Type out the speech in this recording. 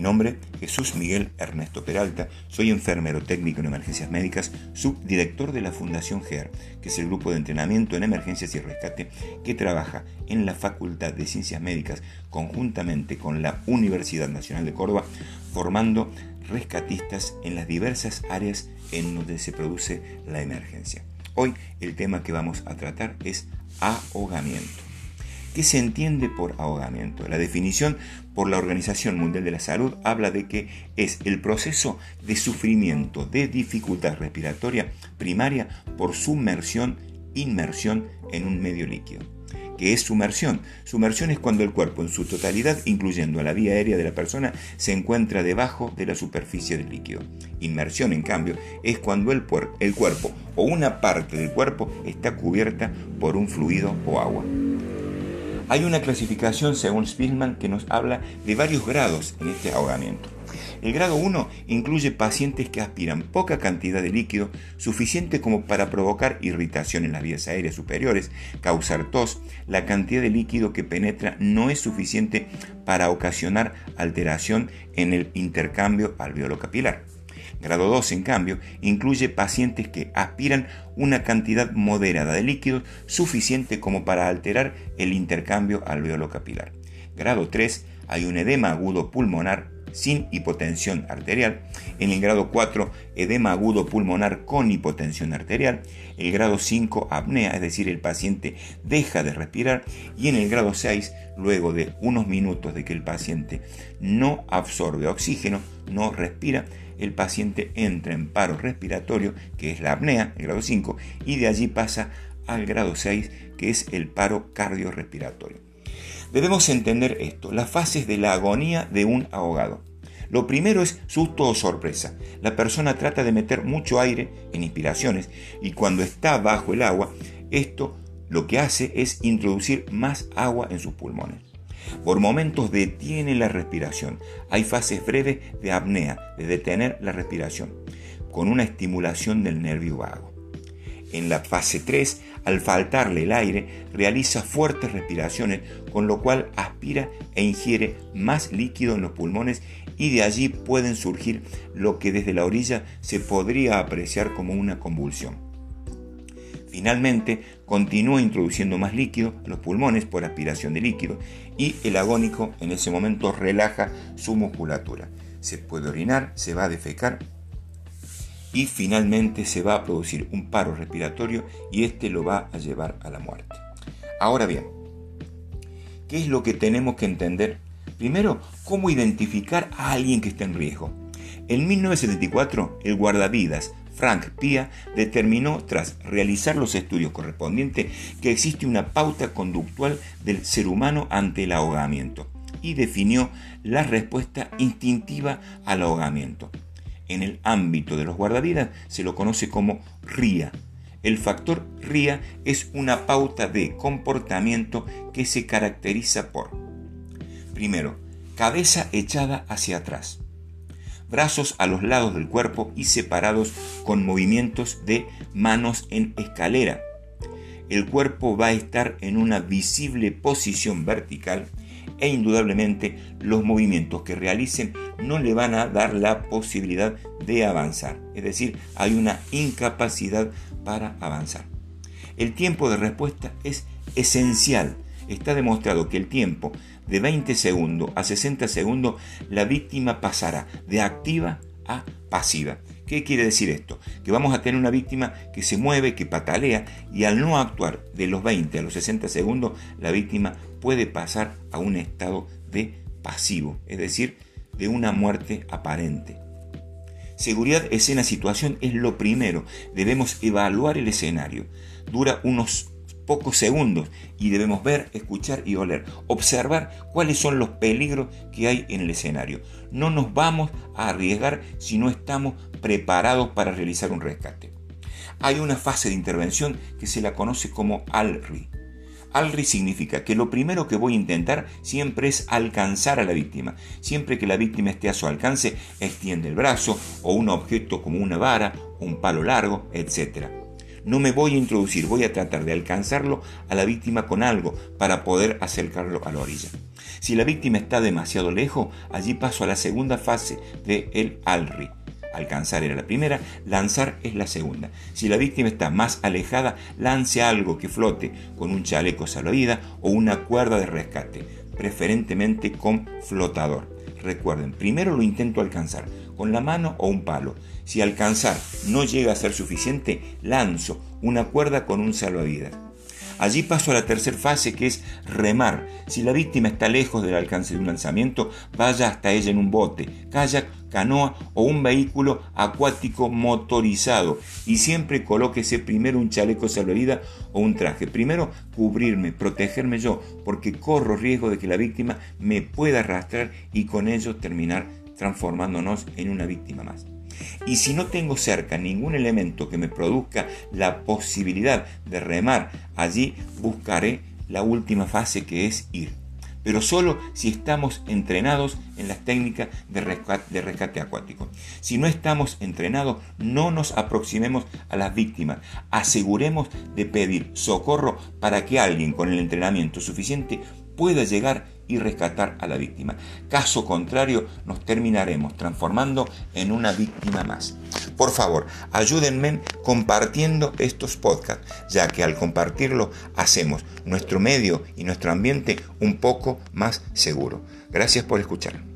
Mi nombre es Jesús Miguel Ernesto Peralta, soy enfermero técnico en emergencias médicas, subdirector de la Fundación GER, que es el grupo de entrenamiento en emergencias y rescate que trabaja en la Facultad de Ciencias Médicas conjuntamente con la Universidad Nacional de Córdoba, formando rescatistas en las diversas áreas en donde se produce la emergencia. Hoy el tema que vamos a tratar es ahogamiento. ¿Qué se entiende por ahogamiento? La definición por la Organización Mundial de la Salud habla de que es el proceso de sufrimiento de dificultad respiratoria primaria por sumersión, inmersión en un medio líquido. ¿Qué es sumersión? Sumersión es cuando el cuerpo en su totalidad, incluyendo la vía aérea de la persona, se encuentra debajo de la superficie del líquido. Inmersión, en cambio, es cuando el cuerpo o una parte del cuerpo está cubierta por un fluido o agua. Hay una clasificación según Spielman que nos habla de varios grados en este ahogamiento. El grado 1 incluye pacientes que aspiran poca cantidad de líquido, suficiente como para provocar irritación en las vías aéreas superiores, causar tos, la cantidad de líquido que penetra no es suficiente para ocasionar alteración en el intercambio alveolo capilar. Grado 2, en cambio, incluye pacientes que aspiran una cantidad moderada de líquidos suficiente como para alterar el intercambio alveolo-capilar. Grado 3, hay un edema agudo pulmonar sin hipotensión arterial. En el grado 4, edema agudo pulmonar con hipotensión arterial. El grado 5, apnea, es decir, el paciente deja de respirar. Y en el grado 6, luego de unos minutos de que el paciente no absorbe oxígeno, no respira, el paciente entra en paro respiratorio, que es la apnea, el grado 5, y de allí pasa al grado 6, que es el paro cardiorrespiratorio. Debemos entender esto, las fases de la agonía de un ahogado. Lo primero es susto o sorpresa. La persona trata de meter mucho aire en inspiraciones y cuando está bajo el agua, esto lo que hace es introducir más agua en sus pulmones. Por momentos detiene la respiración. Hay fases breves de apnea, de detener la respiración, con una estimulación del nervio vago. En la fase 3, al faltarle el aire, realiza fuertes respiraciones, con lo cual aspira e ingiere más líquido en los pulmones y de allí pueden surgir lo que desde la orilla se podría apreciar como una convulsión. Finalmente, continúa introduciendo más líquido a los pulmones por aspiración de líquido y el agónico en ese momento relaja su musculatura. Se puede orinar, se va a defecar y finalmente se va a producir un paro respiratorio y este lo va a llevar a la muerte. Ahora bien, ¿qué es lo que tenemos que entender? Primero, cómo identificar a alguien que está en riesgo. En 1974, el guardavidas Frank Pia determinó, tras realizar los estudios correspondientes, que existe una pauta conductual del ser humano ante el ahogamiento y definió la respuesta instintiva al ahogamiento. En el ámbito de los guardavidas se lo conoce como RIA. El factor RIA es una pauta de comportamiento que se caracteriza por, primero, cabeza echada hacia atrás brazos a los lados del cuerpo y separados con movimientos de manos en escalera. El cuerpo va a estar en una visible posición vertical e indudablemente los movimientos que realicen no le van a dar la posibilidad de avanzar. Es decir, hay una incapacidad para avanzar. El tiempo de respuesta es esencial. Está demostrado que el tiempo de 20 segundos a 60 segundos, la víctima pasará de activa a pasiva. ¿Qué quiere decir esto? Que vamos a tener una víctima que se mueve, que patalea y al no actuar de los 20 a los 60 segundos, la víctima puede pasar a un estado de pasivo, es decir, de una muerte aparente. Seguridad, escena, situación es lo primero. Debemos evaluar el escenario. Dura unos pocos segundos y debemos ver, escuchar y oler, observar cuáles son los peligros que hay en el escenario. No nos vamos a arriesgar si no estamos preparados para realizar un rescate. Hay una fase de intervención que se la conoce como ALRI. ALRI significa que lo primero que voy a intentar siempre es alcanzar a la víctima. Siempre que la víctima esté a su alcance, extiende el brazo o un objeto como una vara, un palo largo, etc. No me voy a introducir, voy a tratar de alcanzarlo a la víctima con algo para poder acercarlo a la orilla. Si la víctima está demasiado lejos, allí paso a la segunda fase de el alri. Alcanzar era la primera, lanzar es la segunda. Si la víctima está más alejada, lance algo que flote con un chaleco salvavidas o una cuerda de rescate, preferentemente con flotador. Recuerden, primero lo intento alcanzar, con la mano o un palo. Si alcanzar no llega a ser suficiente, lanzo una cuerda con un salvavidas. Allí paso a la tercera fase que es remar. Si la víctima está lejos del alcance de un lanzamiento, vaya hasta ella en un bote, kayak, canoa o un vehículo acuático motorizado y siempre colóquese primero un chaleco salvavidas o un traje. Primero cubrirme, protegerme yo, porque corro riesgo de que la víctima me pueda arrastrar y con ello terminar transformándonos en una víctima más. Y si no tengo cerca ningún elemento que me produzca la posibilidad de remar, allí buscaré la última fase que es ir. Pero solo si estamos entrenados en las técnicas de rescate, acuático. Si no estamos entrenados, no nos aproximemos a las víctimas. Aseguremos de pedir socorro para que alguien con el entrenamiento suficiente pueda llegar y rescatar a la víctima. Caso contrario, nos terminaremos transformando en una víctima más. Por favor, ayúdenme compartiendo estos podcasts, ya que al compartirlo hacemos nuestro medio y nuestro ambiente un poco más seguro. Gracias por escuchar.